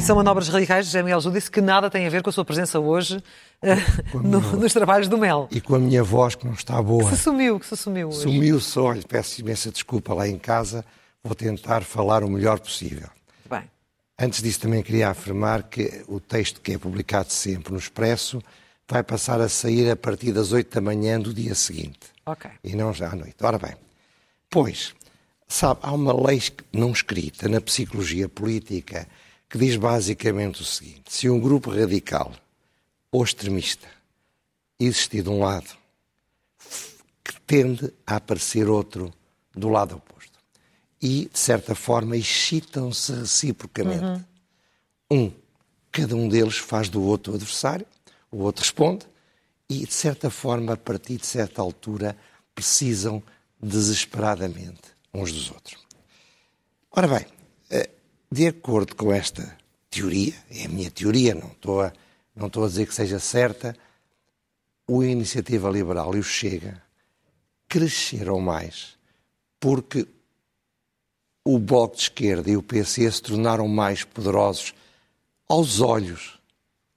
E são manobras radicais de Jamie disse que nada tem a ver com a sua presença hoje uh, no, nos trabalhos do Mel. E com a minha voz que não está boa. Que se sumiu, que se sumiu hoje. Sumiu só, peço imensa desculpa lá em casa, vou tentar falar o melhor possível. Bem. Antes disso também queria afirmar que o texto que é publicado sempre no Expresso vai passar a sair a partir das 8 da manhã do dia seguinte. Ok. E não já à noite. Ora bem, pois, sabe, há uma lei não escrita na psicologia política que diz basicamente o seguinte: se um grupo radical ou extremista existir de um lado, que tende a aparecer outro do lado oposto. E, de certa forma, excitam-se reciprocamente. Uhum. Um, cada um deles faz do outro adversário, o outro responde, e, de certa forma, a partir de certa altura, precisam desesperadamente uns dos outros. Ora bem, de acordo com esta teoria, é a minha teoria, não estou a, não estou a dizer que seja certa, o Iniciativa Liberal e o Chega cresceram mais porque o Bloco de Esquerda e o PC se tornaram mais poderosos aos olhos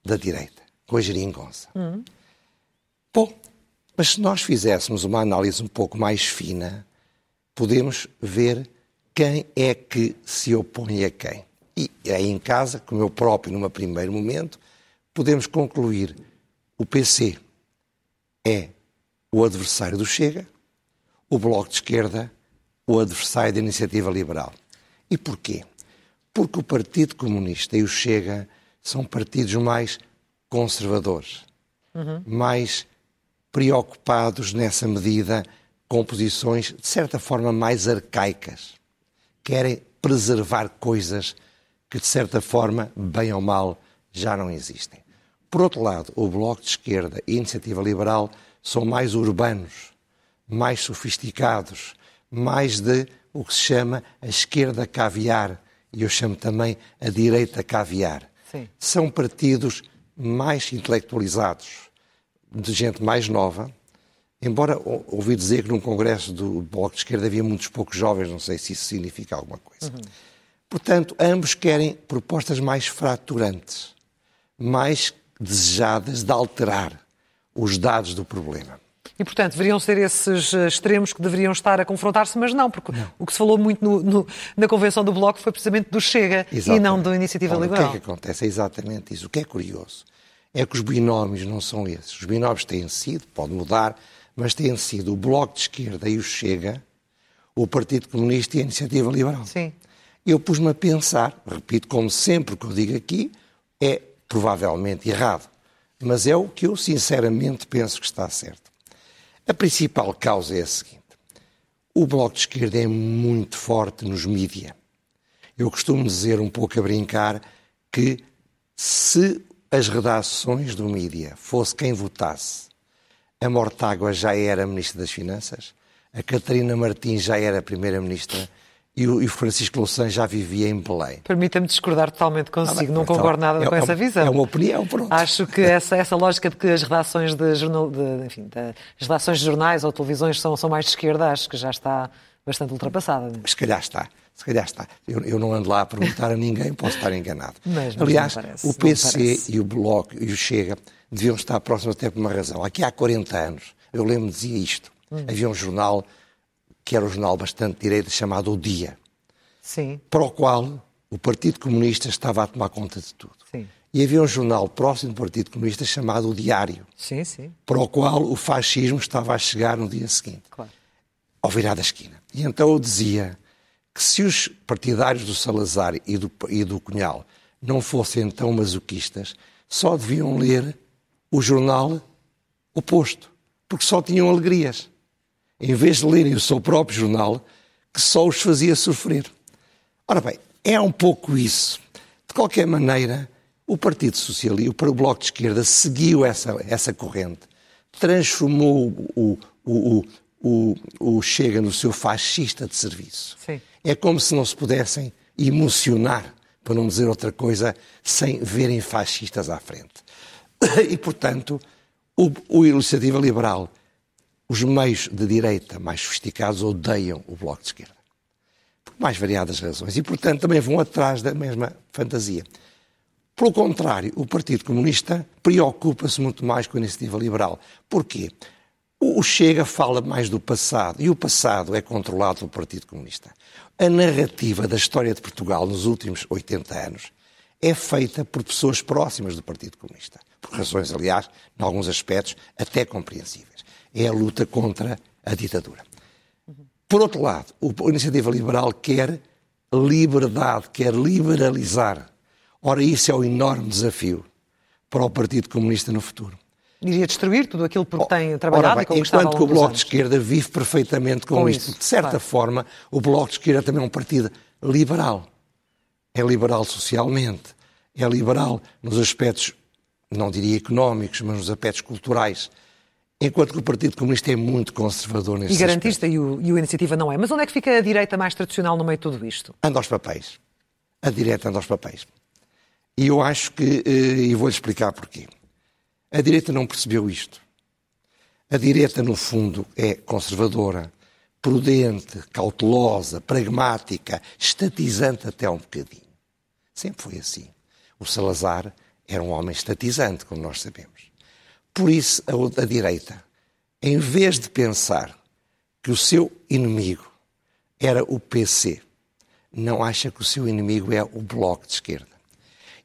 da direita, com a geringonça. Hum. Bom, mas se nós fizéssemos uma análise um pouco mais fina, podemos ver quem é que se opõe a quem. E aí em casa, como eu próprio, num primeiro momento, podemos concluir o PC é o adversário do Chega, o Bloco de Esquerda o adversário da Iniciativa Liberal. E porquê? Porque o Partido Comunista e o Chega são partidos mais conservadores, uhum. mais preocupados nessa medida com posições, de certa forma, mais arcaicas querem preservar coisas que, de certa forma, bem ou mal, já não existem. Por outro lado, o Bloco de Esquerda e a Iniciativa Liberal são mais urbanos, mais sofisticados, mais de o que se chama a esquerda caviar, e eu chamo também a direita caviar. Sim. São partidos mais intelectualizados, de gente mais nova, Embora ouvi dizer que num congresso do Bloco de Esquerda havia muitos poucos jovens, não sei se isso significa alguma coisa. Uhum. Portanto, ambos querem propostas mais fraturantes, mais desejadas de alterar os dados do problema. E, portanto, deveriam ser esses eh, extremos que deveriam estar a confrontar-se, mas não, porque não. o que se falou muito no, no, na convenção do Bloco foi precisamente do Chega Exatamente. e não da Iniciativa Ora, Liberal. O que é que acontece? É exatamente isso. O que é curioso é que os binómios não são esses. Os binómios têm sido, pode mudar, mas têm sido o Bloco de Esquerda e o Chega, o Partido Comunista e a Iniciativa Liberal. Sim. Eu pus-me a pensar, repito, como sempre que eu digo aqui, é provavelmente errado, mas é o que eu sinceramente penso que está certo. A principal causa é a seguinte: o Bloco de Esquerda é muito forte nos mídia. Eu costumo dizer, um pouco a brincar, que se as redações do mídia fosse quem votasse a Mortágua já era Ministra das Finanças, a Catarina Martins já era Primeira-Ministra e o, Francisco Louçã já vivia em Belém. Permita-me discordar totalmente consigo, ah, bem, não então, concordo nada é, com é, essa visão. É uma opinião, pronto. Acho que essa, essa lógica de que as redações de, jornal, de, enfim, de, as redações de jornais ou televisões são, são mais de esquerda, acho que já está bastante ultrapassada. Se calhar está. Se calhar está. Eu, eu não ando lá a perguntar a ninguém, posso estar enganado. Mas, mas Aliás, parece, o PC e o Bloco e o Chega deviam estar próximos até por uma razão. Aqui há 40 anos, eu lembro-me dizia isto. Hum. Havia um jornal que era um jornal bastante direito chamado O Dia. Sim. Para o qual o Partido Comunista estava a tomar conta de tudo. Sim. E havia um jornal próximo do Partido Comunista chamado O Diário. Sim, sim. Para o qual o fascismo estava a chegar no dia seguinte. Claro. Ao virar da esquina. E então eu dizia que se os partidários do Salazar e do, e do Cunhal não fossem tão masoquistas, só deviam ler o jornal oposto, porque só tinham alegrias. Em vez de lerem o seu próprio jornal, que só os fazia sofrer. Ora bem, é um pouco isso. De qualquer maneira, o Partido Socialista, o Bloco de Esquerda, seguiu essa, essa corrente, transformou o, o, o, o, Chega no seu fascista de serviço. Sim. É como se não se pudessem emocionar, para não dizer outra coisa, sem verem fascistas à frente. E, portanto, o, o Iniciativa Liberal, os meios de direita mais sofisticados odeiam o Bloco de Esquerda. Por mais variadas razões. E, portanto, também vão atrás da mesma fantasia. Pelo contrário, o Partido Comunista preocupa-se muito mais com a iniciativa liberal. Porquê? O Chega fala mais do passado e o passado é controlado pelo Partido Comunista. A narrativa da história de Portugal nos últimos 80 anos é feita por pessoas próximas do Partido Comunista. Por razões, aliás, em alguns aspectos, até compreensíveis. É a luta contra a ditadura. Por outro lado, a iniciativa liberal quer liberdade, quer liberalizar. Ora, isso é o enorme desafio para o Partido Comunista no futuro. Iria destruir tudo aquilo por que tem trabalhado bem, e conquistado Enquanto que o Bloco de Esquerda vive perfeitamente com, com isto. Isso, de certa claro. forma, o Bloco de Esquerda também é um partido liberal. É liberal socialmente, é liberal nos aspectos, não diria económicos, mas nos aspectos culturais. Enquanto que o Partido Comunista é muito conservador nesse E garantista e o, e o Iniciativa não é. Mas onde é que fica a direita mais tradicional no meio de tudo isto? Anda aos papéis. A direita anda aos papéis. E eu acho que, eh, e vou-lhe explicar porquê. A direita não percebeu isto. A direita, no fundo, é conservadora, prudente, cautelosa, pragmática, estatizante até um bocadinho. Sempre foi assim. O Salazar era um homem estatizante, como nós sabemos. Por isso, a, a direita, em vez de pensar que o seu inimigo era o PC, não acha que o seu inimigo é o Bloco de Esquerda.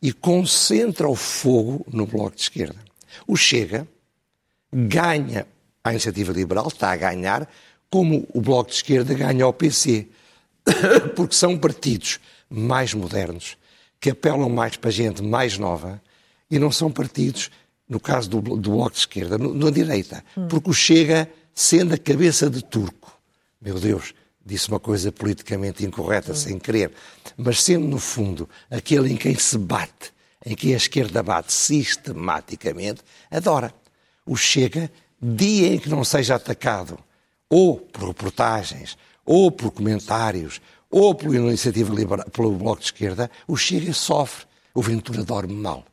E concentra o fogo no Bloco de Esquerda. O Chega ganha a iniciativa liberal, está a ganhar, como o Bloco de Esquerda ganha ao PC. Porque são partidos mais modernos, que apelam mais para gente mais nova, e não são partidos no caso do, do Bloco de Esquerda, no, na direita, hum. porque o Chega, sendo a cabeça de turco, meu Deus, disse uma coisa politicamente incorreta, hum. sem querer, mas sendo, no fundo, aquele em quem se bate, em que a esquerda bate sistematicamente, adora. O Chega, dia em que não seja atacado, ou por reportagens, ou por comentários, ou pela iniciativa liberal, pelo Bloco de Esquerda, o Chega sofre. O Ventura dorme mal.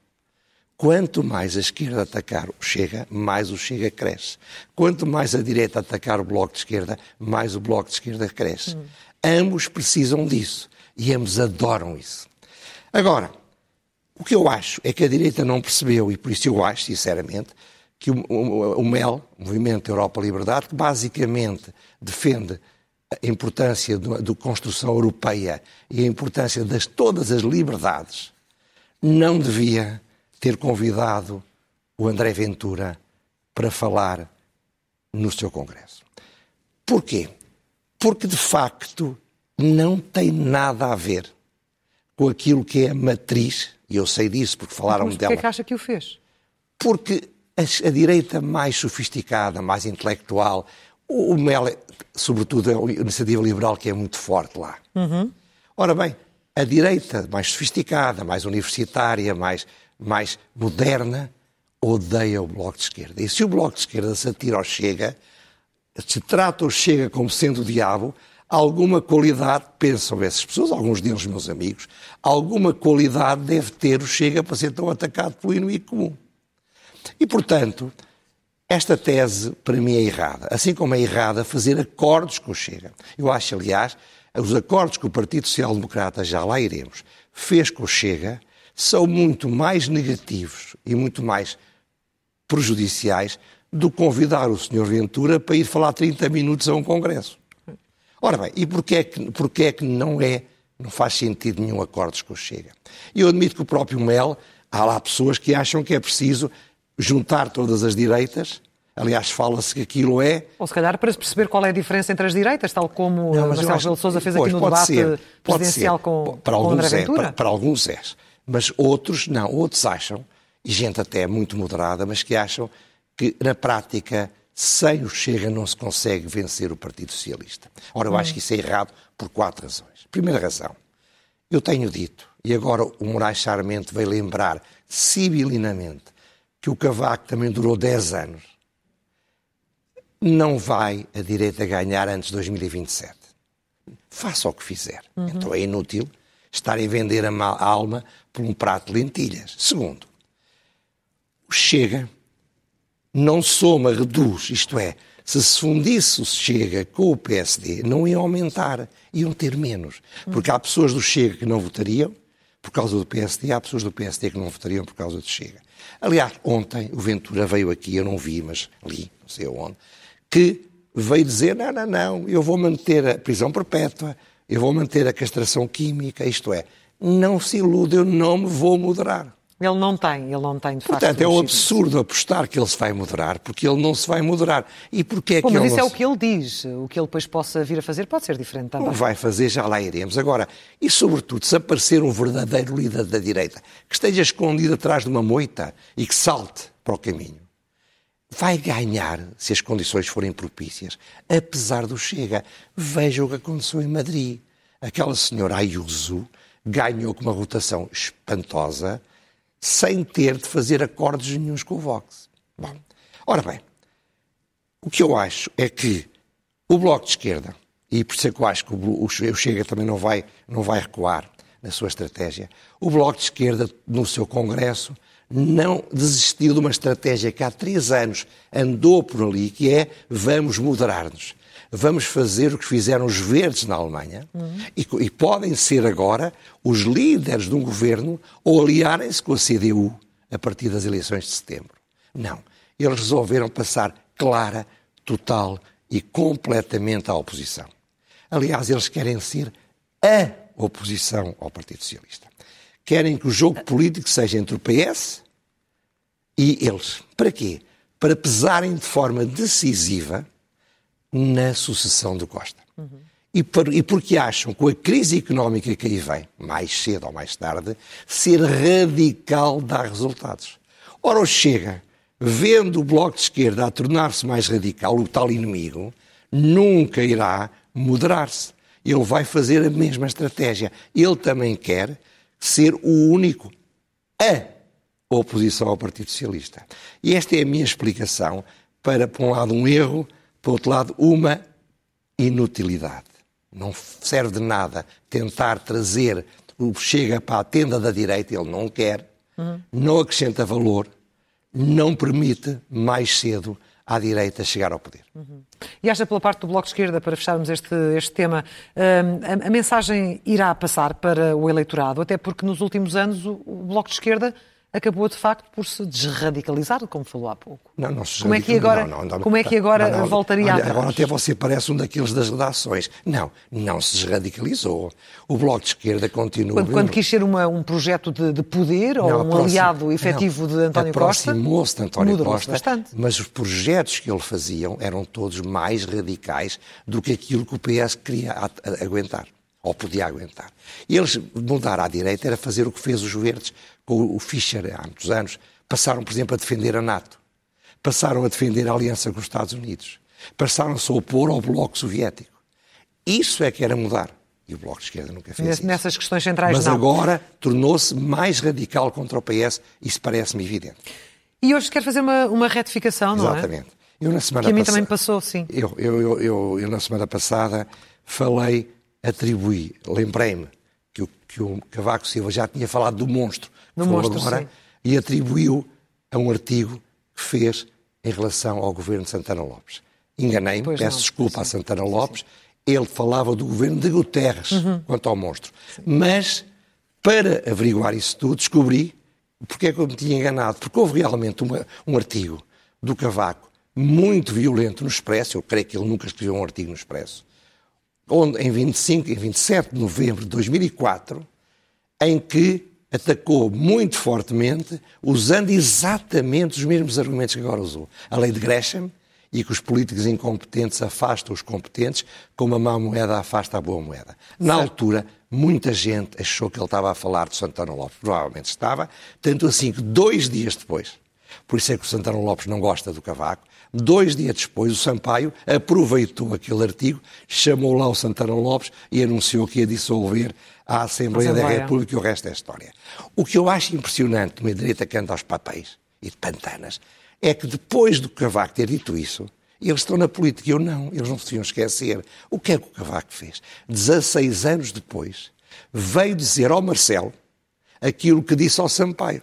Quanto mais a esquerda atacar o Chega, mais o Chega cresce. Quanto mais a direita atacar o Bloco de Esquerda, mais o Bloco de Esquerda cresce. Hum. Ambos precisam disso e ambos adoram isso. Agora, o que eu acho é que a direita não percebeu, e por isso eu acho, sinceramente, que o, o, o MEL, Movimento Europa Liberdade, que basicamente defende a importância da construção europeia e a importância de todas as liberdades, não devia ter convidado o André Ventura para falar no seu Congresso. Porquê? Porque, de facto, não tem nada a ver com aquilo que é a matriz, e eu sei disso porque falaram Mas dela. Mas que acha que o fez? Porque a, a, direita mais sofisticada, mais intelectual, o, o MEL, sobretudo, é a iniciativa liberal que é muito forte lá. Uhum. Ora bem, a direita mais sofisticada, mais universitária, mais mais moderna, odeia o Bloco de Esquerda. E se o Bloco de Esquerda se atira ao Chega, se trata o Chega como sendo o diabo, alguma qualidade, pensam essas pessoas, alguns deles meus amigos, alguma qualidade deve ter o Chega para ser tão atacado pelo inimigo comum. E, portanto, esta tese, para mim, é errada. Assim como é errada fazer acordos com o Chega. Eu acho, aliás, os acordos que o Partido Social Democrata, já lá iremos, fez com o Chega, são muito mais negativos e muito mais prejudiciais do que convidar o Sr. Ventura para ir falar 30 minutos a um congresso. Ora bem, e porquê é que, porquê é que não é, não faz sentido nenhum acordos com o Chega? Eu admito que o próprio Mel, há lá pessoas que acham que é preciso juntar todas as direitas, Aliás, fala-se que aquilo é. Ou se calhar para se perceber qual é a diferença entre as direitas, tal como não, Marcelo acho... Souza fez pois, aqui no debate ser, presidencial com, para com André Ventura. É, para, para alguns é. Mas outros não, outros acham, e gente até muito moderada, mas que acham que na prática sem o Chega não se consegue vencer o Partido Socialista. Ora, eu acho que isso é errado por quatro razões. Primeira razão, eu tenho dito, e agora o Moraes Charmente veio lembrar sibilinamente que o Cavaco também durou 10 anos. Não vai a direita ganhar antes de 2027. Faça o que fizer. Uhum. Então é inútil estarem a vender a alma por um prato de lentilhas. Segundo, o Chega não soma, reduz, isto é, se se fundisse o Chega com o PSD, não ia aumentar, iam ter menos. Porque há pessoas do Chega que não votariam, por causa do PSD, há pessoas do PSD que não votariam por causa de Chega. Aliás, ontem o Ventura veio aqui, eu não vi, mas li, não sei onde, que veio dizer: não, não, não, eu vou manter a prisão perpétua, eu vou manter a castração química, isto é, não se ilude, eu não me vou moderar. Ele não tem, ele não tem, de facto. Portanto, é um absurdo apostar que ele se vai moderar, porque ele não se vai moderar. E porquê é Bom, que mas ele isso é não é o que ele diz. O que ele depois possa vir a fazer pode ser diferente também. Não vai fazer, já lá iremos. Agora, e sobretudo, se aparecer um verdadeiro líder da direita, que esteja escondido atrás de uma moita e que salte para o caminho, vai ganhar se as condições forem propícias, apesar do Chega. Veja o que aconteceu em Madrid. Aquela senhora Ayuso ganhou com uma rotação espantosa, sem ter de fazer acordos nenhums com o Vox. Bom, ora bem, o que eu acho é que o Bloco de Esquerda, e por isso é que eu acho que o Chega também não vai, não vai recuar na sua estratégia, o Bloco de Esquerda, no seu Congresso, não desistiu de uma estratégia que há três anos andou por ali, que é vamos moderar-nos. Vamos fazer o que fizeram os verdes na Alemanha uhum. e, e, podem ser agora os líderes de um governo ou aliarem-se com a CDU a partir das eleições de setembro. Não. Eles resolveram passar clara, total e completamente à oposição. Aliás, eles querem ser a oposição ao Partido Socialista querem que o jogo político seja entre o PS e eles. Para quê? Para pesarem de forma decisiva na sucessão do Costa. Uhum. E, por, e, porque acham que a crise económica que aí vem, mais cedo ou mais tarde, ser radical dá resultados. Ora, o Chega, vendo o Bloco de Esquerda a tornar-se mais radical, o tal inimigo, nunca irá moderar-se. Ele vai fazer a mesma estratégia. Ele também quer ser o único a oposição ao Partido Socialista. E esta é a minha explicação para, por um lado, um erro, por outro lado, uma inutilidade. Não serve de nada tentar trazer o Chega para a tenda da direita, ele não quer, uhum. não acrescenta valor, não permite mais cedo à direita chegar ao poder. Uhum. E acha pela parte do Bloco de Esquerda, para fecharmos este, este tema, hum, a, a, mensagem irá passar para o eleitorado, até porque nos últimos anos o, o Bloco de Esquerda acabou de facto por se desradicalizar, como falou há pouco. Não, não se como é que agora, não, não, como é que agora voltaria olha, Agora até você parece um daqueles das redações. Não, não se desradicalizou. O Bloco de Esquerda continua... Quando, quando quis ser uma, um projeto de, de poder ou um aliado efetivo de António Costa... Aproximou-se de António Costa, bastante. mas os projetos que ele faziam eram todos mais radicais do que aquilo que o PS queria aguentar ou podia aguentar. E eles mudar à direita era fazer o que fez os verdes com o Fischer há muitos anos. Passaram, por exemplo, a defender a NATO. Passaram a defender a aliança com os Estados Unidos. Passaram-se a opor ao Bloco Soviético. Isso é que era mudar. E o Bloco de Esquerda nunca fez Nessas isso. Nessas questões centrais, Mas não. agora tornou-se mais radical contra o PS. Isso parece-me evidente. E hoje quer fazer uma, uma retificação, não é? Exatamente. Eu, na semana que a mim também passou, sim. Eu, eu, eu, eu, eu na semana passada, falei atribuí, lembrei-me que o, que o Cavaco Silva já tinha falado do monstro, do monstro agora, sim. e atribuiu a um artigo que fez em relação ao governo de Santana Lopes. Enganei-me, peço não, desculpa sim. a Santana Lopes, sim, ele falava do governo de Guterres uhum. quanto ao monstro. Mas, para averiguar isso tudo, descobri porque é que eu me tinha enganado. Porque houve realmente uma, um artigo do Cavaco muito violento no Expresso, eu creio que ele nunca escreveu um artigo no Expresso, onde, em 25 e 27 de novembro de 2004, em que atacou muito fortemente, usando exatamente os mesmos argumentos que agora usou. A lei de Gresham e que os políticos incompetentes afastam os competentes, como a má moeda afasta a boa moeda. Na certo. altura, muita gente achou que ele estava a falar de Santana Lopes. Provavelmente estava, tanto assim que dois dias depois, por isso é que o Santana Lopes não gosta do Cavaco, Dois dias depois, o Sampaio aproveitou aquele artigo, chamou lá o Santana Lopes e anunciou que ia dissolver a Assembleia, Assembleia. da República e o resto é história. O que eu acho impressionante de uma direita anda aos papéis e de pantanas é que depois do Cavaco ter dito isso, eles estão na política eu não, eles não se deviam esquecer. O que é que o Cavaco fez? 16 anos depois, veio dizer ao Marcelo aquilo que disse ao Sampaio.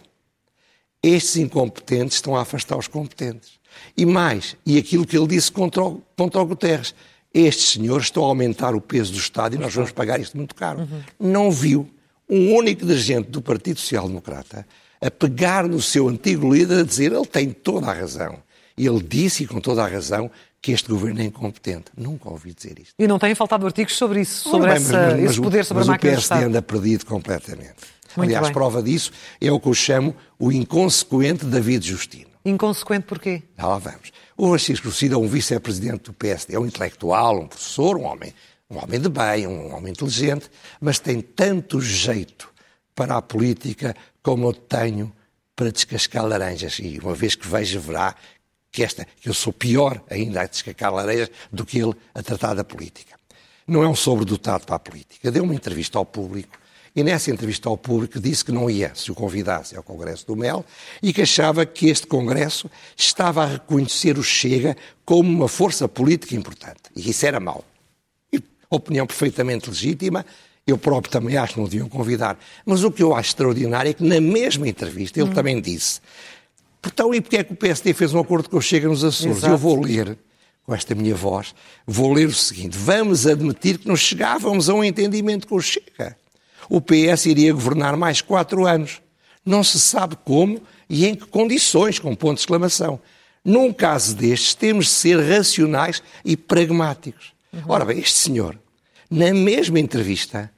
Estes incompetentes estão a afastar os competentes. E mais, e aquilo que ele disse contra o, contra o Guterres, estes senhores estão a aumentar o peso do Estado e nós vamos pagar isto muito caro. Uhum. Não viu um único dirigente do Partido Social Democrata a pegar no seu antigo líder a dizer ele tem toda a razão. E ele disse, e com toda a razão, que este governo é incompetente. Nunca ouvi dizer isto. E não têm faltado artigos sobre isso, sobre bem, essa, mas, mas, esse poder sobre a máquina o PSD anda perdido completamente. Muito Aliás, bem. prova disso é o que eu chamo o inconsequente David Justino. Inconsequente porquê? Já lá vamos. O Francisco Lucida é um vice-presidente do PSD, é um intelectual, um professor, um homem, um homem de bem, um homem inteligente, mas tem tanto jeito para a política como eu tenho para descascar laranjas. E uma vez que veja, verá que, esta, que eu sou pior ainda a descascar laranjas do que ele a tratar da política. Não é um sobredotado para a política. Deu uma entrevista ao público e nessa entrevista ao público disse que não ia, se o convidasse ao Congresso do Mel, e que achava que este Congresso estava a reconhecer o Chega como uma força política importante. E isso era mau. E, opinião perfeitamente legítima, eu próprio também acho que não deviam convidar. Mas o que eu acho extraordinário é que na mesma entrevista ele hum. também disse então, e porque é que o PSD fez um acordo com o Chega nos Açores? Exato. Eu vou ler, com esta minha voz, vou ler o seguinte. Vamos admitir que não chegávamos a um entendimento com o Chega o PS iria governar mais quatro anos. Não se sabe como e em que condições, com ponto de exclamação. Num caso destes, temos de ser racionais e pragmáticos. Uhum. Ora bem, este senhor, na mesma entrevista,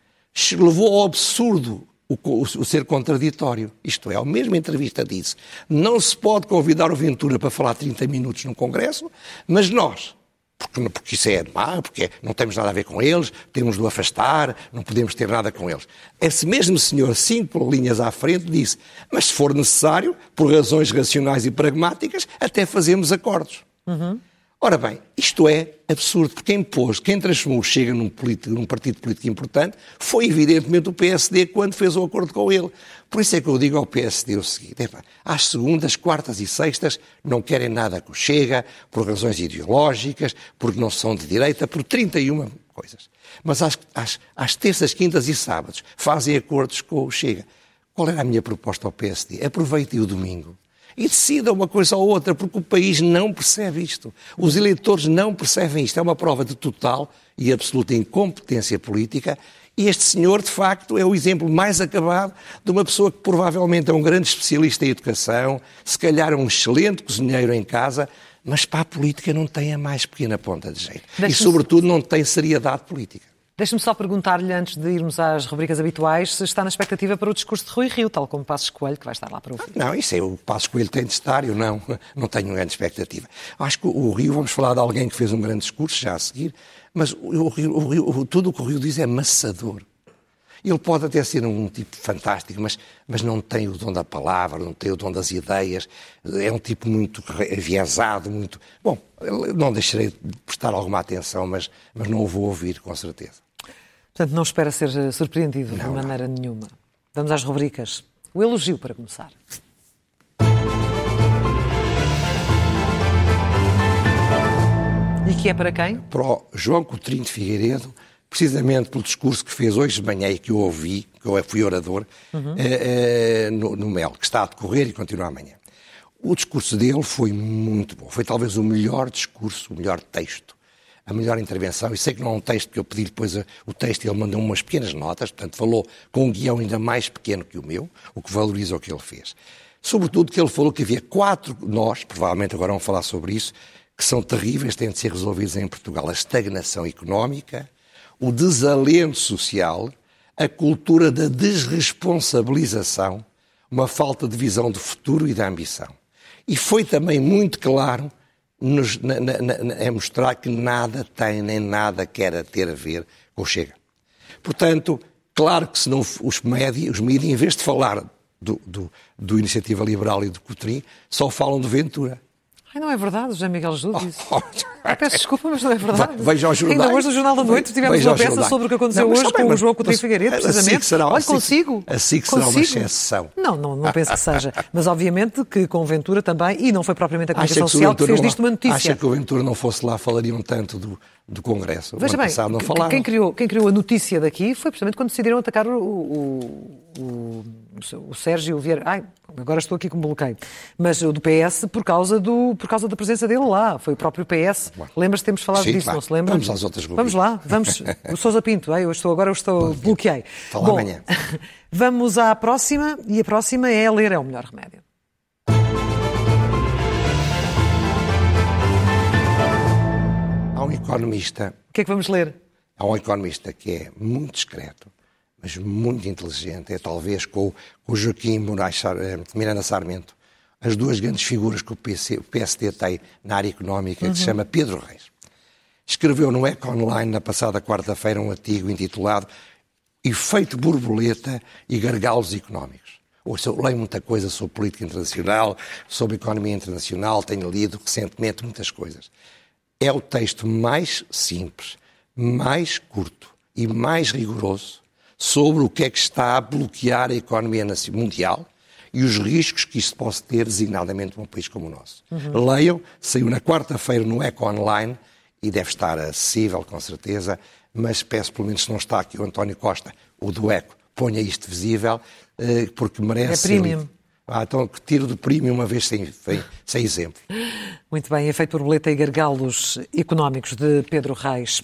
levou ao absurdo o, o, o, ser contraditório. Isto é, a mesma entrevista disse: não se pode convidar o Ventura para falar 30 minutos no Congresso, mas nós, porque, porque isso é má, porque não temos nada a ver com eles, temos de o afastar, não podemos ter nada com eles. Esse mesmo senhor, cinco linhas à frente, disse: Mas se for necessário, por razões racionais e pragmáticas, até fazemos acordos. Uhum. Ora bem, isto é absurdo, quem pôs, quem transformou o Chega num, político, num partido político importante foi evidentemente o PSD quando fez o acordo com ele. Por isso é que eu digo ao PSD o seguinte: epa, às segundas, quartas e sextas não querem nada com o Chega, por razões ideológicas, porque não são de direita, por 31 coisas. Mas às, às, às terças, quintas e sábados fazem acordos com o Chega. Qual era a minha proposta ao PSD? Aproveitem o domingo e decida uma coisa ou outra, porque o país não percebe isto. Os eleitores não percebem isto. É uma prova de total e absoluta incompetência política. E este senhor, de facto, é o exemplo mais acabado de uma pessoa que provavelmente é um grande especialista em educação, se calhar é um excelente cozinheiro em casa, mas para a política não tem a mais pequena ponta de jeito. E, sobretudo, não tem seriedade política. Deixe-me só perguntar-lhe, antes de irmos às rubricas habituais, se está na expectativa para o discurso de Rui Rio, tal como Passos Coelho, que vai estar lá para ouvir. Não, isso é o Passos Coelho tem de estar, eu não, não tenho grande expectativa. Acho que o Rio, vamos falar de alguém que fez um grande discurso já a seguir, mas o Rio, o Rio, tudo o que o Rio diz é maçador. Ele pode até ser um tipo fantástico, mas, mas não tem o dom da palavra, não tem o dom das ideias, é um tipo muito aviesado, muito. Bom, não deixarei de prestar alguma atenção, mas, mas não o vou ouvir, com certeza. Portanto, não espera ser eh, surpreendido não, de maneira não. nenhuma. Vamos às rubricas. O elogio para começar. E que é para quem? Para o João Coutinho de Figueiredo, precisamente pelo discurso que fez hoje de manhã e que eu ouvi, que eu fui orador, uhum. é, é, no, no MEL, que está a decorrer e continua amanhã. O discurso dele foi muito bom. Foi talvez o melhor discurso, o melhor texto a melhor intervenção. E sei que não é um texto que eu pedi depois o texto ele mandou umas pequenas notas, portanto falou com um guião ainda mais pequeno que o meu, o que valoriza o que ele fez. Sobretudo que ele falou que havia quatro nós, provavelmente agora vão falar sobre isso, que são terríveis, têm de ser resolvidos em Portugal. A estagnação económica, o desalento social, a cultura da desresponsabilização, uma falta de visão do futuro e da ambição. E foi também muito claro nos, na, na, na, é mostrar que nada tem nem nada quer ter a ver com o Chega. Portanto, claro que se não os médias, os mídias, em vez de falar do, do, do Iniciativa Liberal e do Cotrim, só falam de Ventura. Ai, não é verdade, José Miguel Júlio disse. Oh, oh. Peço desculpa, mas não é verdade. Veja aos jornais. Ainda hoje no Jornal da Noite tivemos uma peça sobre o que aconteceu não, hoje com o João Coutinho Figueiredo, precisamente. Será, Olha, consigo. Assim que será consigo. uma exceção. Não, não, não penso que seja. Mas obviamente que com Ventura também, e não foi propriamente a comunicação social que fez disto uma notícia. Acha que o Ventura não fosse lá, falariam tanto do, do Congresso. Veja bem, quem criou, quem criou a notícia daqui foi precisamente quando decidiram atacar o, o, o o Sérgio Vieira, ai, agora estou aqui com bloqueio, mas o do PS por causa, do, por causa da presença dele lá, foi o próprio PS. Lembras-te, temos falado Sim, disso, claro. não se lembra? Vamos às outras Vamos lá, vamos. O Sousa Pinto, ai, eu estou, agora eu estou, bloqueei. Fala amanhã. Vamos à próxima, e a próxima é ler é o melhor remédio. Há um economista, O que é que vamos ler? há um economista que é muito discreto, mas muito inteligente, é talvez com, o Joaquim Moraes, eh, Miranda Sarmento, as duas grandes figuras que o, PC, o PSD tem na área económica, que se chama Pedro Reis. Escreveu no Eco Online na passada quarta-feira um artigo intitulado Efeito borboleta e gargalos económicos. Ouça, eu leio muita coisa sobre política internacional, sobre economia internacional, tenho lido recentemente muitas coisas. É o texto mais simples, mais curto e mais rigoroso sobre o que é que está a bloquear a economia mundial e os riscos que isso pode ter, designadamente, num país como o nosso. Leiam, saiu na quarta-feira no Eco Online e deve estar acessível, com certeza, mas peço, pelo menos, se não está aqui o António Costa, o do Eco, ponha isto visível, eh, porque merece É premium. Ah, então, que tiro do premium uma vez sem, sem, sem exemplo. Muito bem, efeito borboleta e gargalos económicos de Pedro Reis.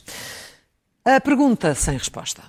A pergunta sem resposta.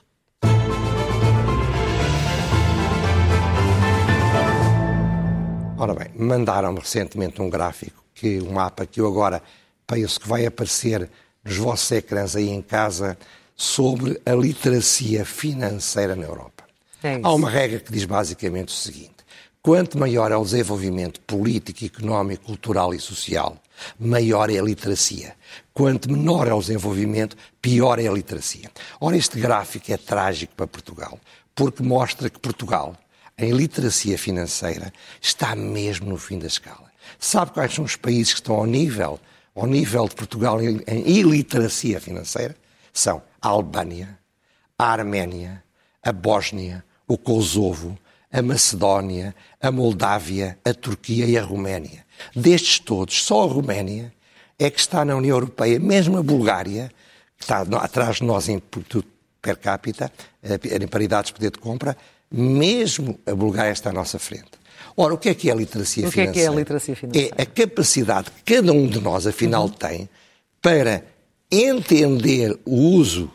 Ora bem, mandaram-me recentemente um gráfico, que um mapa que eu agora penso que vai aparecer nos vossos ecrãs aí em casa, sobre a literacia financeira na Europa. É. Há uma regra que diz basicamente o seguinte: quanto maior é o desenvolvimento político, económico, cultural e social, maior é a literacia. Quanto menor é o desenvolvimento, pior é a literacia. Ora, este gráfico é trágico para Portugal, porque mostra que Portugal, em literacia financeira, está mesmo no fim da escala. Sabe quais são os países que estão ao nível, ao nível de Portugal em, em iliteracia financeira? São a Albânia, a Arménia, a Bósnia, o Kosovo, a Macedónia, a Moldávia, a Turquia e a Roménia. Destes todos, só a Roménia é que está na União Europeia, mesmo a Bulgária, que está atrás de nós em per capita, eh, em paridades de poder de compra, mesmo a Bulgária está à nossa frente. Ora, o que é que é a literacia O que é financeira? que é a literacia financeira? É a capacidade que cada um de nós, afinal, tem para entender o uso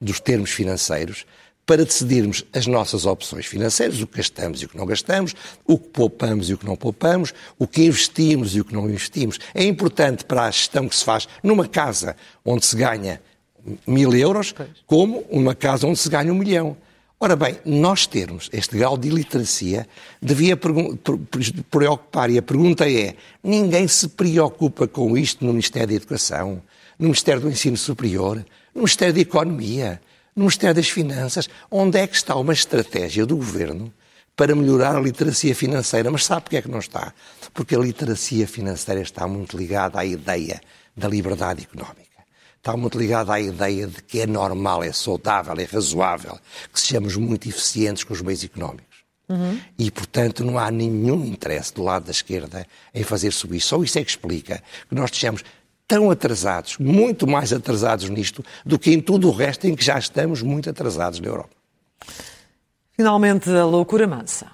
dos termos financeiros para decidirmos as nossas opções financeiras, o que gastamos e o que não gastamos, o que poupamos e o que não poupamos, o que investimos e o que não investimos. É importante para a gestão que se faz numa casa onde se ganha mil euros, como uma casa onde se ganha um milhão. Ora bem, nós termos este grau de iliteracia devia preocupar, e a pergunta é: ninguém se preocupa com isto no Ministério da Educação, no Ministério do Ensino Superior, no Ministério da Economia, no Ministério das Finanças? Onde é que está uma estratégia do governo para melhorar a literacia financeira? Mas sabe porque é que não está? Porque a literacia financeira está muito ligada à ideia da liberdade económica está muito ligado à ideia de que é normal, é saudável, é razoável que sejamos muito eficientes com os meios económicos. E, portanto, não há nenhum interesse do lado da esquerda em fazer subir. Só isso é que explica que nós estejamos tão atrasados, muito mais atrasados nisto, do que em tudo o resto em que já estamos muito atrasados na Europa. Finalmente, a loucura mansa.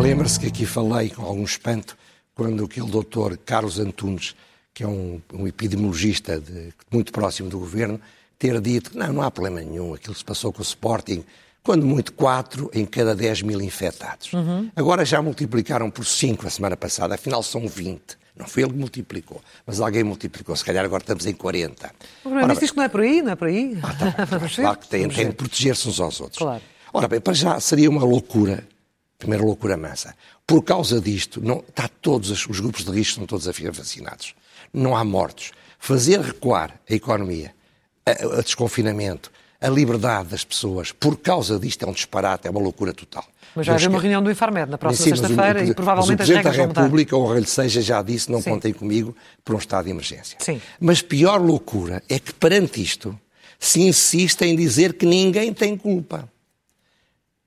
Lembra-se que aqui falei com algum espanto quando aquele doutor Carlos Antunes, que é um, um epidemiologista de- muito próximo do governo, ter dito não, não há problema nenhum, aquilo se passou com o Sporting, quando muito 4 em cada 10 mil infectados. Agora já multiplicaram por 5 a semana passada, afinal são 20. Não foi ele que multiplicou, mas alguém multiplicou. Se calhar agora estamos em 40. O Primeiro-Ministro diz que não é por aí, não é por aí. Ah, tá claro, ver. claro que têm, de proteger-se uns aos outros. Claro. Ora bem, para já seria uma loucura, primeira loucura mansa. Por causa disto, não, está todos os, os grupos de risco estão todos a ficar vacinados. Não há mortos. Fazer recuar a economia, a, a desconfinamento, a liberdade das pessoas, por causa disto é um disparate, é uma loucura total. Mas vai haver uma reunião do Infarmed na próxima o- sexta-feira e provavelmente o as regras da vão mudar. República, honra lhe seja, já disse, não Sim. contem comigo para um estado de emergência. Sim. Mas pior loucura é que perante isto se insiste em dizer que ninguém tem culpa.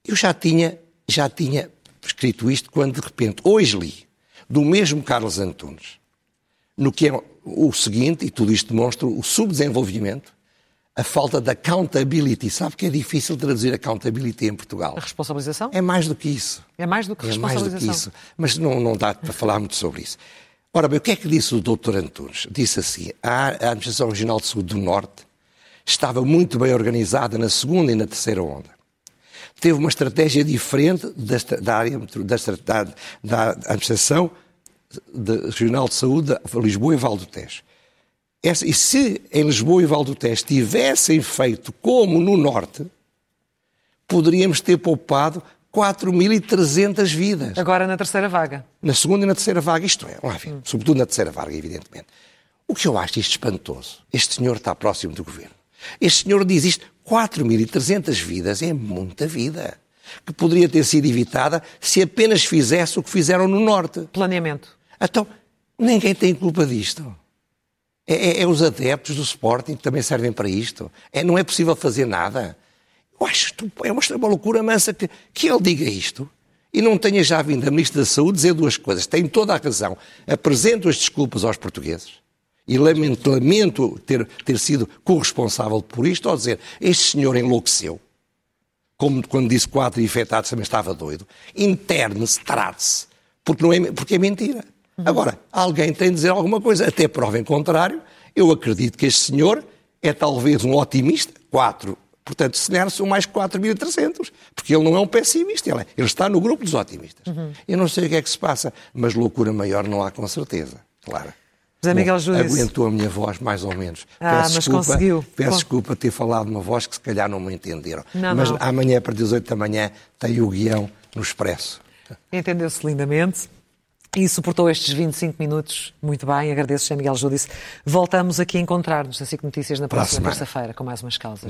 Eu já tinha, já tinha escrito isto quando de repente, hoje li, do mesmo Carlos Antunes, no que é o seguinte, e tudo isto demonstra o subdesenvolvimento, a falta de accountability. Sabe que é difícil traduzir accountability em Portugal? A responsabilização? É mais do que isso. É mais do que é responsabilização. mais do que isso. Mas não, não dá para falar muito sobre isso. Ora bem, o que é que disse o Dr. Antunes? Disse assim: a Administração Regional de Saúde do Norte estava muito bem organizada na segunda e na terceira onda. Teve uma estratégia diferente da, área da, da Administração Regional de Saúde de Lisboa e Val do Tejo. Essa, e se em Lisboa e Val do Tejo tivessem feito como no Norte, poderíamos ter poupado 4.300 vidas. Agora na terceira vaga. Na segunda e na terceira vaga, isto é, enfim, hum. sobretudo na terceira vaga, evidentemente. O que eu acho isto espantoso, este senhor está próximo do governo. Este senhor diz isto, 4.300 vidas é muita vida, que poderia ter sido evitada se apenas fizesse o que fizeram no Norte. Planeamento. Então, ninguém tem culpa disto. É, é, é, os adeptos do Sporting que também servem para isto. É, não é possível fazer nada. Eu acho que é uma, uma loucura mansa que, que ele diga isto e não tenha já vindo a Ministra da Saúde dizer duas coisas. Tem toda a razão. Apresento as desculpas aos portugueses e lamento, lamento ter, ter sido corresponsável por isto, ao dizer este senhor enlouqueceu, como quando disse quatro infectados também estava doido. Interne-se, trate-se, porque, não é, porque é mentira. Agora, alguém tem de dizer alguma coisa, até prova em contrário. Eu acredito que este senhor é talvez um otimista, quatro, portanto, se mais 4.300, porque ele não é um pessimista, ele, é, ele está no grupo dos otimistas. Uhum. Eu não sei o que é que se passa, mas loucura maior não há com certeza, claro. José Miguel Júdice. Aguentou a minha voz, mais ou menos. Ah, peço mas desculpa, conseguiu. Peço desculpa ter falado uma voz que se calhar não me entenderam. Não, mas não. amanhã, a partir das 8 da manhã, tem o guião no Expresso. Entendeu-se lindamente e suportou estes 25 minutos muito bem. Agradeço, José Miguel Júdice. Voltamos aqui a encontrar-nos na SIC Notícias na próxima terça-feira com mais umas causas.